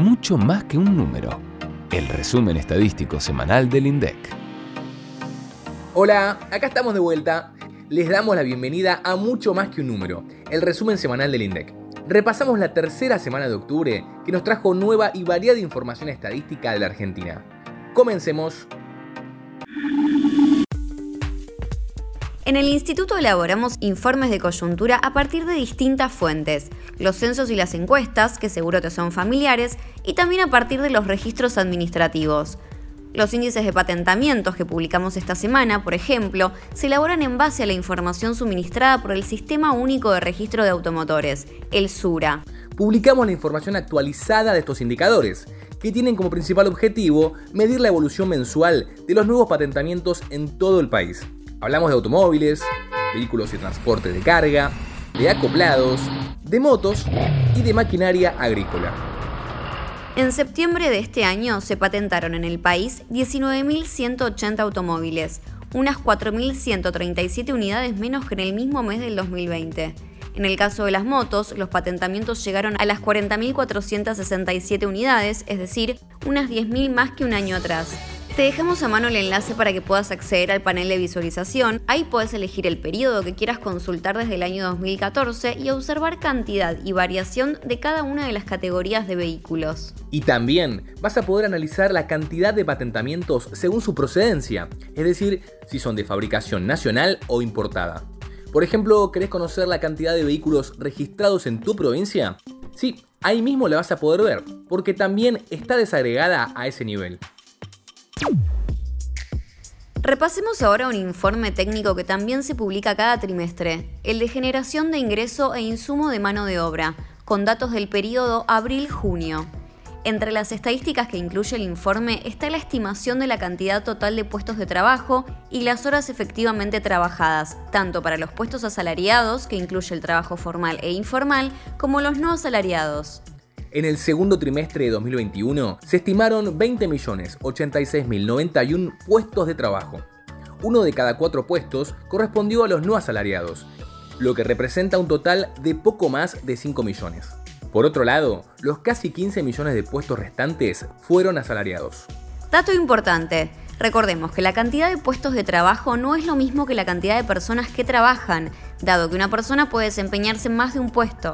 mucho más que un número. El resumen estadístico semanal del INDEC. Hola, acá estamos de vuelta. Les damos la bienvenida a Mucho más que un número, el resumen semanal del INDEC. Repasamos la tercera semana de octubre que nos trajo nueva y variada información estadística de la Argentina. Comencemos En el instituto elaboramos informes de coyuntura a partir de distintas fuentes, los censos y las encuestas, que seguro te son familiares, y también a partir de los registros administrativos. Los índices de patentamientos que publicamos esta semana, por ejemplo, se elaboran en base a la información suministrada por el Sistema Único de Registro de Automotores, el SURA. Publicamos la información actualizada de estos indicadores, que tienen como principal objetivo medir la evolución mensual de los nuevos patentamientos en todo el país. Hablamos de automóviles, vehículos de transporte de carga, de acoplados, de motos y de maquinaria agrícola. En septiembre de este año se patentaron en el país 19.180 automóviles, unas 4.137 unidades menos que en el mismo mes del 2020. En el caso de las motos, los patentamientos llegaron a las 40.467 unidades, es decir, unas 10.000 más que un año atrás. Te dejamos a mano el enlace para que puedas acceder al panel de visualización. Ahí puedes elegir el periodo que quieras consultar desde el año 2014 y observar cantidad y variación de cada una de las categorías de vehículos. Y también vas a poder analizar la cantidad de patentamientos según su procedencia, es decir, si son de fabricación nacional o importada. Por ejemplo, ¿querés conocer la cantidad de vehículos registrados en tu provincia? Sí, ahí mismo la vas a poder ver, porque también está desagregada a ese nivel. Repasemos ahora un informe técnico que también se publica cada trimestre, el de generación de ingreso e insumo de mano de obra, con datos del periodo abril-junio. Entre las estadísticas que incluye el informe está la estimación de la cantidad total de puestos de trabajo y las horas efectivamente trabajadas, tanto para los puestos asalariados, que incluye el trabajo formal e informal, como los no asalariados. En el segundo trimestre de 2021 se estimaron 20.086.091 puestos de trabajo. Uno de cada cuatro puestos correspondió a los no asalariados, lo que representa un total de poco más de 5 millones. Por otro lado, los casi 15 millones de puestos restantes fueron asalariados. Dato importante. Recordemos que la cantidad de puestos de trabajo no es lo mismo que la cantidad de personas que trabajan, dado que una persona puede desempeñarse en más de un puesto.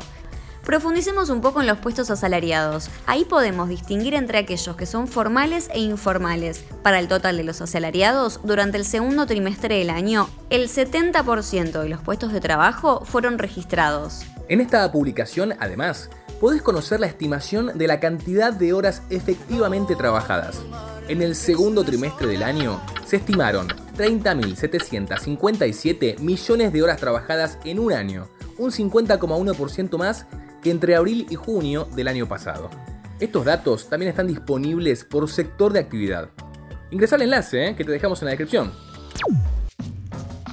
Profundicemos un poco en los puestos asalariados. Ahí podemos distinguir entre aquellos que son formales e informales. Para el total de los asalariados, durante el segundo trimestre del año, el 70% de los puestos de trabajo fueron registrados. En esta publicación, además, podés conocer la estimación de la cantidad de horas efectivamente trabajadas. En el segundo trimestre del año se estimaron 30.757 millones de horas trabajadas en un año, un 50,1% más que entre abril y junio del año pasado. Estos datos también están disponibles por sector de actividad. Ingresa al enlace eh, que te dejamos en la descripción.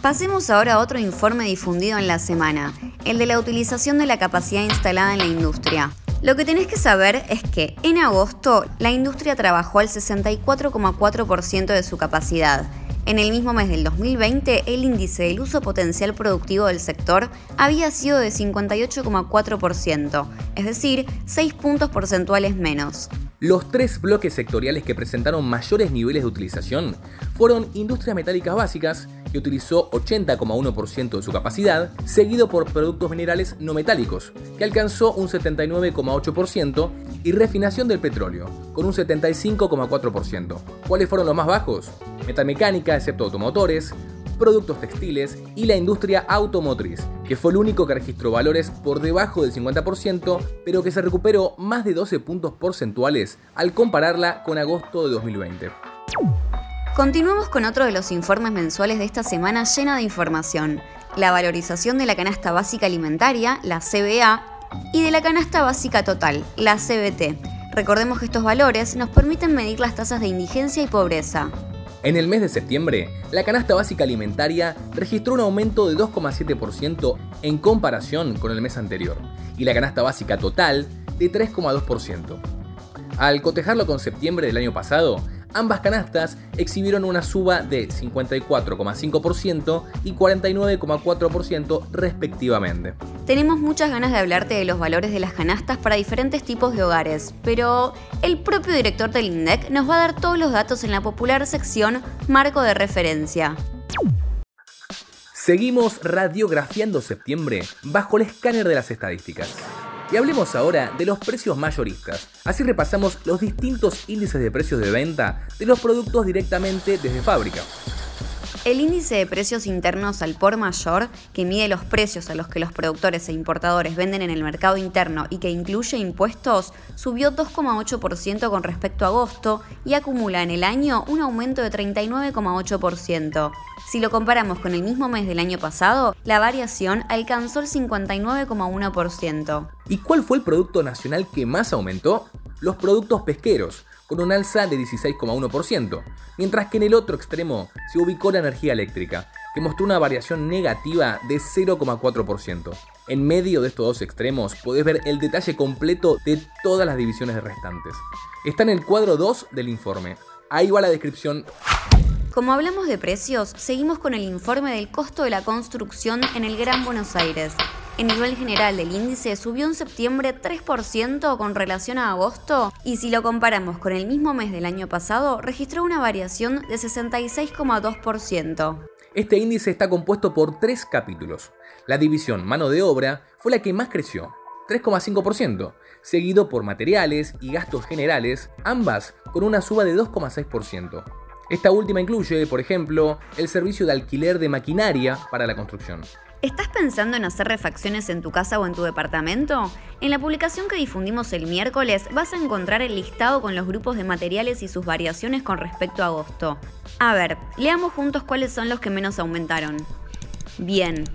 Pasemos ahora a otro informe difundido en la semana, el de la utilización de la capacidad instalada en la industria. Lo que tenés que saber es que en agosto la industria trabajó al 64,4% de su capacidad, en el mismo mes del 2020, el índice del uso potencial productivo del sector había sido de 58,4%, es decir, 6 puntos porcentuales menos. Los tres bloques sectoriales que presentaron mayores niveles de utilización fueron industrias metálicas básicas, que utilizó 80,1% de su capacidad, seguido por productos minerales no metálicos, que alcanzó un 79,8%, y refinación del petróleo, con un 75,4%. ¿Cuáles fueron los más bajos? Metalmecánica, excepto automotores, productos textiles y la industria automotriz, que fue el único que registró valores por debajo del 50%, pero que se recuperó más de 12 puntos porcentuales al compararla con agosto de 2020. Continuamos con otro de los informes mensuales de esta semana llena de información, la valorización de la canasta básica alimentaria, la CBA, y de la canasta básica total, la CBT. Recordemos que estos valores nos permiten medir las tasas de indigencia y pobreza. En el mes de septiembre, la canasta básica alimentaria registró un aumento de 2,7% en comparación con el mes anterior y la canasta básica total de 3,2%. Al cotejarlo con septiembre del año pasado, ambas canastas exhibieron una suba de 54,5% y 49,4% respectivamente. Tenemos muchas ganas de hablarte de los valores de las canastas para diferentes tipos de hogares, pero el propio director del INDEC nos va a dar todos los datos en la popular sección Marco de Referencia. Seguimos radiografiando septiembre bajo el escáner de las estadísticas. Y hablemos ahora de los precios mayoristas. Así repasamos los distintos índices de precios de venta de los productos directamente desde fábrica. El índice de precios internos al por mayor, que mide los precios a los que los productores e importadores venden en el mercado interno y que incluye impuestos, subió 2,8% con respecto a agosto y acumula en el año un aumento de 39,8%. Si lo comparamos con el mismo mes del año pasado, la variación alcanzó el 59,1%. ¿Y cuál fue el producto nacional que más aumentó? Los productos pesqueros, con un alza de 16,1%, mientras que en el otro extremo se ubicó la energía eléctrica, que mostró una variación negativa de 0,4%. En medio de estos dos extremos podés ver el detalle completo de todas las divisiones restantes. Está en el cuadro 2 del informe. Ahí va la descripción como hablamos de precios, seguimos con el informe del costo de la construcción en el Gran Buenos Aires. El nivel general del índice subió en septiembre 3% con relación a agosto y si lo comparamos con el mismo mes del año pasado, registró una variación de 66,2%. Este índice está compuesto por tres capítulos. La división mano de obra fue la que más creció, 3,5%, seguido por materiales y gastos generales, ambas con una suba de 2,6%. Esta última incluye, por ejemplo, el servicio de alquiler de maquinaria para la construcción. ¿Estás pensando en hacer refacciones en tu casa o en tu departamento? En la publicación que difundimos el miércoles vas a encontrar el listado con los grupos de materiales y sus variaciones con respecto a agosto. A ver, leamos juntos cuáles son los que menos aumentaron. Bien,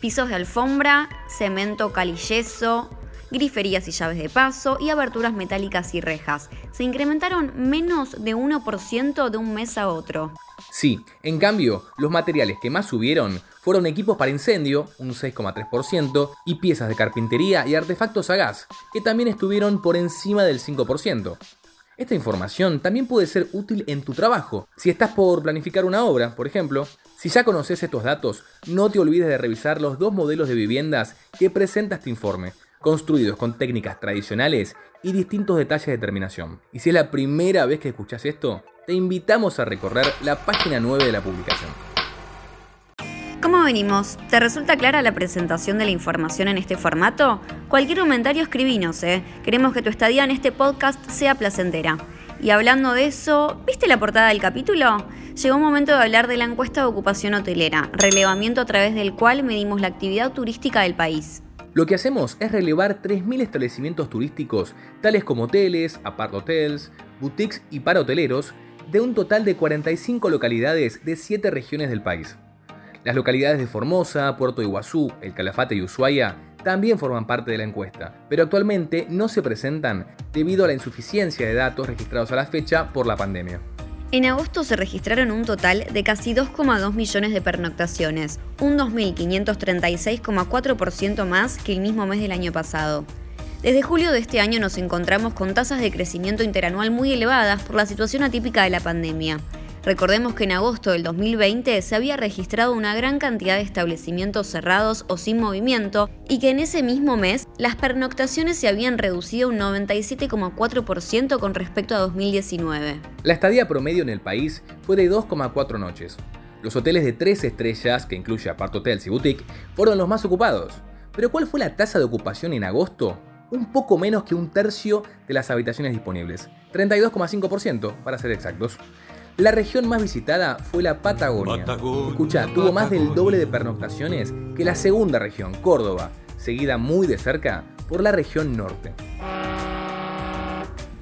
pisos de alfombra, cemento calilleso, griferías y llaves de paso y aberturas metálicas y rejas. Se incrementaron menos de 1% de un mes a otro. Sí, en cambio, los materiales que más subieron fueron equipos para incendio, un 6,3%, y piezas de carpintería y artefactos a gas, que también estuvieron por encima del 5%. Esta información también puede ser útil en tu trabajo. Si estás por planificar una obra, por ejemplo, si ya conoces estos datos, no te olvides de revisar los dos modelos de viviendas que presenta este informe, construidos con técnicas tradicionales y distintos detalles de terminación. Y si es la primera vez que escuchas esto, te invitamos a recorrer la página 9 de la publicación. ¿Cómo venimos? ¿Te resulta clara la presentación de la información en este formato? Cualquier comentario escribinos, ¿eh? Queremos que tu estadía en este podcast sea placentera. Y hablando de eso, ¿viste la portada del capítulo? Llegó un momento de hablar de la encuesta de ocupación hotelera, relevamiento a través del cual medimos la actividad turística del país. Lo que hacemos es relevar 3.000 establecimientos turísticos, tales como hoteles, apart hotels, boutiques y parahoteleros, de un total de 45 localidades de 7 regiones del país. Las localidades de Formosa, Puerto Iguazú, El Calafate y Ushuaia también forman parte de la encuesta, pero actualmente no se presentan debido a la insuficiencia de datos registrados a la fecha por la pandemia. En agosto se registraron un total de casi 2,2 millones de pernoctaciones, un 2.536,4% más que el mismo mes del año pasado. Desde julio de este año nos encontramos con tasas de crecimiento interanual muy elevadas por la situación atípica de la pandemia. Recordemos que en agosto del 2020 se había registrado una gran cantidad de establecimientos cerrados o sin movimiento y que en ese mismo mes las pernoctaciones se habían reducido un 97,4% con respecto a 2019. La estadía promedio en el país fue de 2,4 noches. Los hoteles de 3 estrellas, que incluye apart hotels y boutique, fueron los más ocupados. Pero ¿cuál fue la tasa de ocupación en agosto? Un poco menos que un tercio de las habitaciones disponibles, 32,5% para ser exactos. La región más visitada fue la Patagonia. Escucha, tuvo más del doble de pernoctaciones que la segunda región, Córdoba, seguida muy de cerca por la región norte.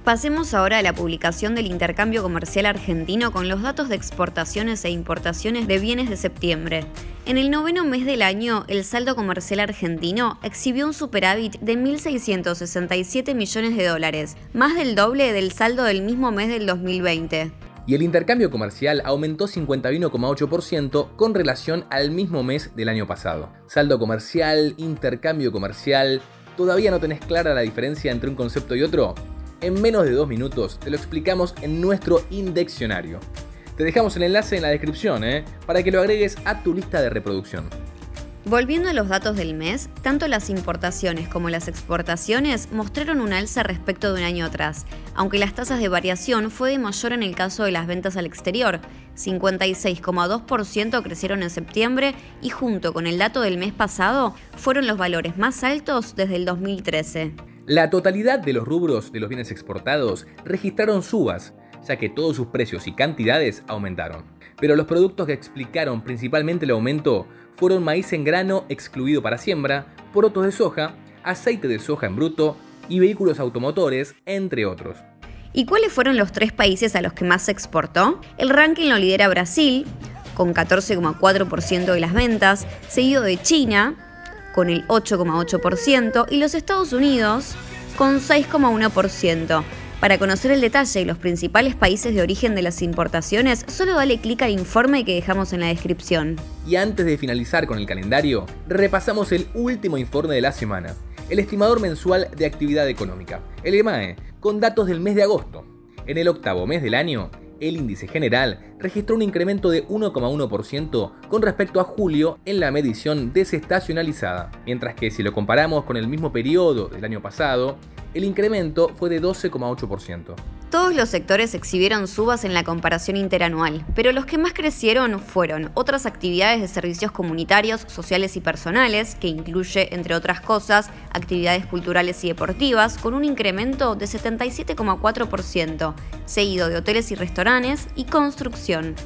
Pasemos ahora a la publicación del intercambio comercial argentino con los datos de exportaciones e importaciones de bienes de septiembre. En el noveno mes del año, el saldo comercial argentino exhibió un superávit de 1.667 millones de dólares, más del doble del saldo del mismo mes del 2020 y el intercambio comercial aumentó 51,8% con relación al mismo mes del año pasado. Saldo comercial, intercambio comercial, ¿todavía no tenés clara la diferencia entre un concepto y otro? En menos de dos minutos te lo explicamos en nuestro indeccionario. Te dejamos el enlace en la descripción ¿eh? para que lo agregues a tu lista de reproducción. Volviendo a los datos del mes, tanto las importaciones como las exportaciones mostraron un alza respecto de un año atrás, aunque las tasas de variación fue mayor en el caso de las ventas al exterior. 56,2% crecieron en septiembre y junto con el dato del mes pasado fueron los valores más altos desde el 2013. La totalidad de los rubros de los bienes exportados registraron subas, ya que todos sus precios y cantidades aumentaron. Pero los productos que explicaron principalmente el aumento fueron maíz en grano excluido para siembra, porotos de soja, aceite de soja en bruto y vehículos automotores, entre otros. ¿Y cuáles fueron los tres países a los que más se exportó? El ranking lo lidera Brasil, con 14,4% de las ventas, seguido de China, con el 8,8%, y los Estados Unidos, con 6,1%. Para conocer el detalle y los principales países de origen de las importaciones, solo dale clic al informe que dejamos en la descripción. Y antes de finalizar con el calendario, repasamos el último informe de la semana, el estimador mensual de actividad económica, el EMAE, con datos del mes de agosto. En el octavo mes del año, el índice general registró un incremento de 1,1% con respecto a julio en la medición desestacionalizada, mientras que si lo comparamos con el mismo periodo del año pasado, el incremento fue de 12,8%. Todos los sectores exhibieron subas en la comparación interanual, pero los que más crecieron fueron otras actividades de servicios comunitarios, sociales y personales, que incluye, entre otras cosas, actividades culturales y deportivas, con un incremento de 77,4%, seguido de hoteles y restaurantes y construcción.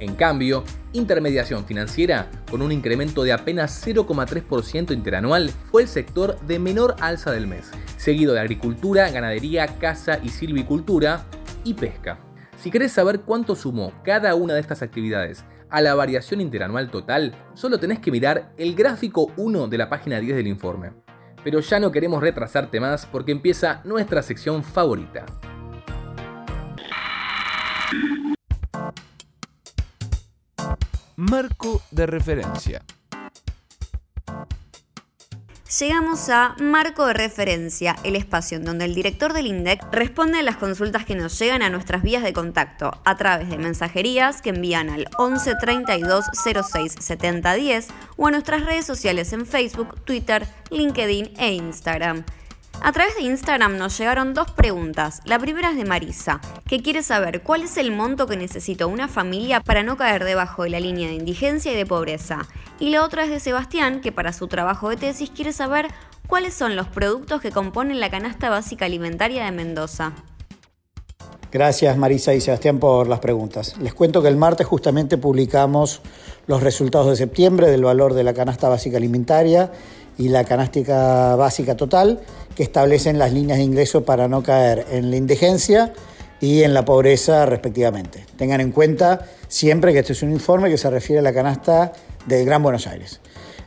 En cambio, intermediación financiera, con un incremento de apenas 0,3% interanual, fue el sector de menor alza del mes, seguido de agricultura, ganadería, caza y silvicultura y pesca. Si querés saber cuánto sumó cada una de estas actividades a la variación interanual total, solo tenés que mirar el gráfico 1 de la página 10 del informe. Pero ya no queremos retrasarte más porque empieza nuestra sección favorita. Marco de referencia. Llegamos a Marco de Referencia, el espacio en donde el director del INDEC responde a las consultas que nos llegan a nuestras vías de contacto a través de mensajerías que envían al 11 32 06 70 10 o a nuestras redes sociales en Facebook, Twitter, LinkedIn e Instagram. A través de Instagram nos llegaron dos preguntas. La primera es de Marisa, que quiere saber cuál es el monto que necesita una familia para no caer debajo de la línea de indigencia y de pobreza. Y la otra es de Sebastián, que para su trabajo de tesis quiere saber cuáles son los productos que componen la canasta básica alimentaria de Mendoza. Gracias Marisa y Sebastián por las preguntas. Les cuento que el martes justamente publicamos los resultados de septiembre del valor de la canasta básica alimentaria y la canástica básica total que establecen las líneas de ingreso para no caer en la indigencia y en la pobreza respectivamente. Tengan en cuenta siempre que este es un informe que se refiere a la canasta del Gran Buenos Aires.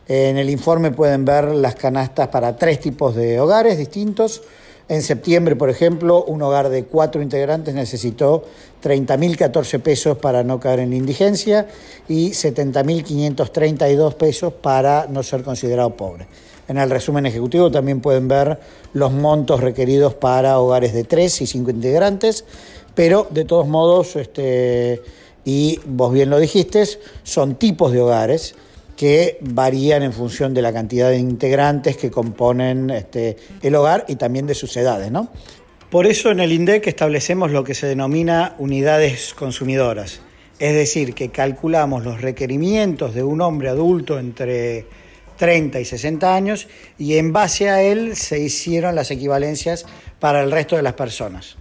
En el informe pueden ver las canastas para tres tipos de hogares distintos. En septiembre, por ejemplo, un hogar de cuatro integrantes necesitó 30.014 pesos para no caer en indigencia y 70.532 pesos para no ser considerado pobre. En el resumen ejecutivo también pueden ver los montos requeridos para hogares de 3 y 5 integrantes, pero de todos modos, este, y vos bien lo dijiste, son tipos de hogares que varían en función de la cantidad de integrantes que componen este, el hogar y también de sus edades. ¿no? Por eso en el INDEC establecemos lo que se denomina unidades consumidoras, es decir, que calculamos los requerimientos de un hombre adulto entre 30 y 60 años y en base a él se hicieron las equivalencias para el resto de las personas.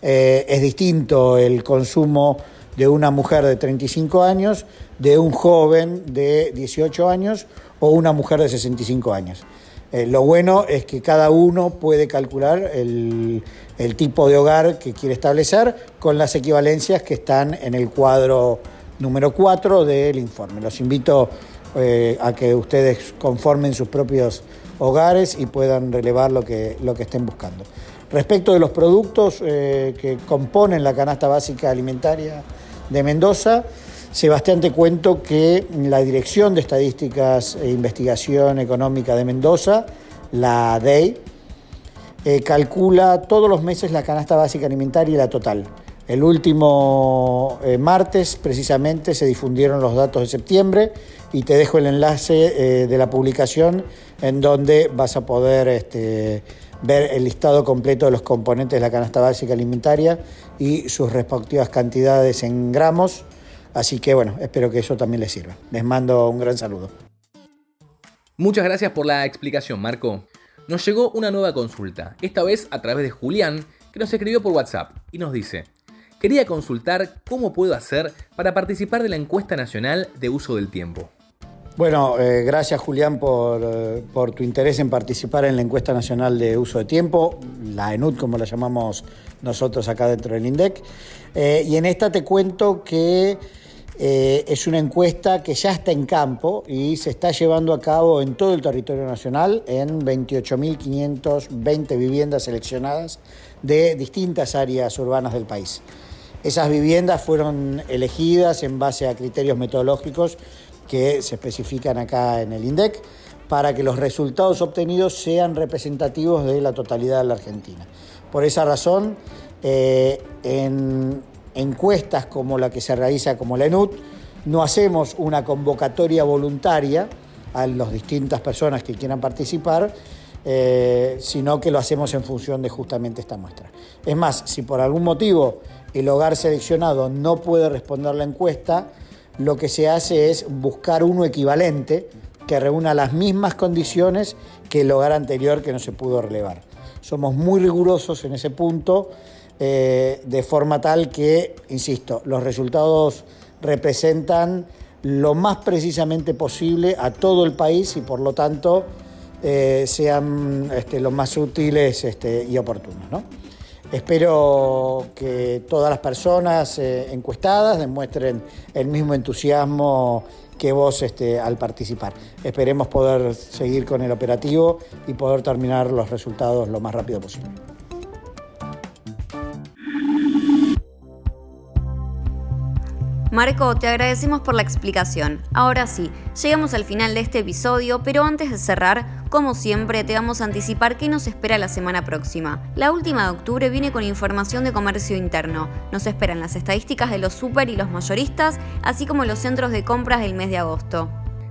Eh, es distinto el consumo de una mujer de 35 años, de un joven de 18 años o una mujer de 65 años. Eh, lo bueno es que cada uno puede calcular el, el, tipo de hogar que quiere establecer con las equivalencias que están en el cuadro número 4 del informe. Los invito eh, a que ustedes conformen sus propios hogares y puedan relevar lo que, lo que estén buscando. Respecto de los productos eh, que componen la canasta básica alimentaria de Mendoza, Sebastián te cuento que la Dirección de Estadísticas e Investigación Económica de Mendoza, la DEI, eh, calcula todos los meses la canasta básica alimentaria y la total. El último eh, martes precisamente se difundieron los datos de septiembre y te dejo el enlace eh, de la publicación en donde vas a poder este, ver el listado completo de los componentes de la canasta básica alimentaria y sus respectivas cantidades en gramos. Así que bueno, espero que eso también les sirva. Les mando un gran saludo. Muchas gracias por la explicación, Marco. Nos llegó una nueva consulta, esta vez a través de Julián, que nos escribió por WhatsApp y nos dice, quería consultar cómo puedo hacer para participar de la encuesta nacional de uso del tiempo. Bueno, eh, gracias Julián eh, por, tu interés en participar en la encuesta nacional de uso de tiempo, la ENUT como la llamamos nosotros acá dentro del INDEC. Eh, y en esta te cuento que es una encuesta que ya está en campo y se está llevando a cabo en todo el territorio nacional en 28.520 viviendas seleccionadas de distintas áreas urbanas del país. Esas viviendas fueron elegidas en base a criterios metodológicos que se especifican acá en el INDEC para que los resultados obtenidos sean representativos de la totalidad de la Argentina. Por esa razón, eh, en encuestas como la que se realiza como la ENUT, no hacemos una convocatoria voluntaria a las distintas personas que quieran participar, eh, sino que lo hacemos en función de justamente esta muestra. Es más, si por algún motivo el hogar seleccionado no puede responder la encuesta, lo que se hace es buscar uno equivalente que reúna las mismas condiciones que el hogar anterior que no se pudo relevar. Somos muy rigurosos en ese punto, eh, de forma tal que, insisto, los resultados representan lo más precisamente posible a todo el país y por lo tanto eh, sean este, los más útiles este, y oportunos. ¿no? Espero que todas las personas eh, encuestadas demuestren el mismo entusiasmo que vos este, al participar. Esperemos poder seguir con el operativo y poder terminar los resultados lo más rápido posible. Marco, te agradecemos por la explicación. Ahora sí, llegamos al final de este episodio, pero antes de cerrar, como siempre, te vamos a anticipar qué nos espera la semana próxima. La última de octubre viene con información de comercio interno. Nos esperan las estadísticas de los super y los mayoristas, así como los centros de compras del mes de agosto.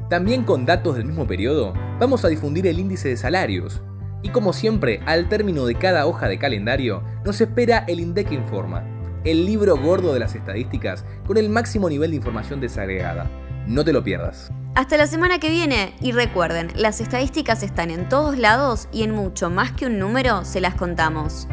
También con datos del mismo periodo, vamos a difundir el índice de salarios. Y como siempre, al término de cada hoja de calendario, nos espera el INDEC Informa, el libro gordo de las estadísticas con el máximo nivel de información desagregada. No te lo pierdas. Hasta la semana que viene y recuerden, las estadísticas están en todos lados y en mucho más que un número se las contamos.